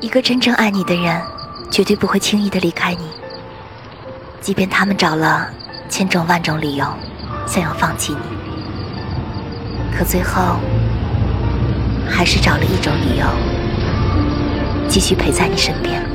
一个真正爱你的人绝对不会轻易的离开你。即便他们找了千种万种理由想要放弃你可最后还是找了一种理由继续陪在你身边。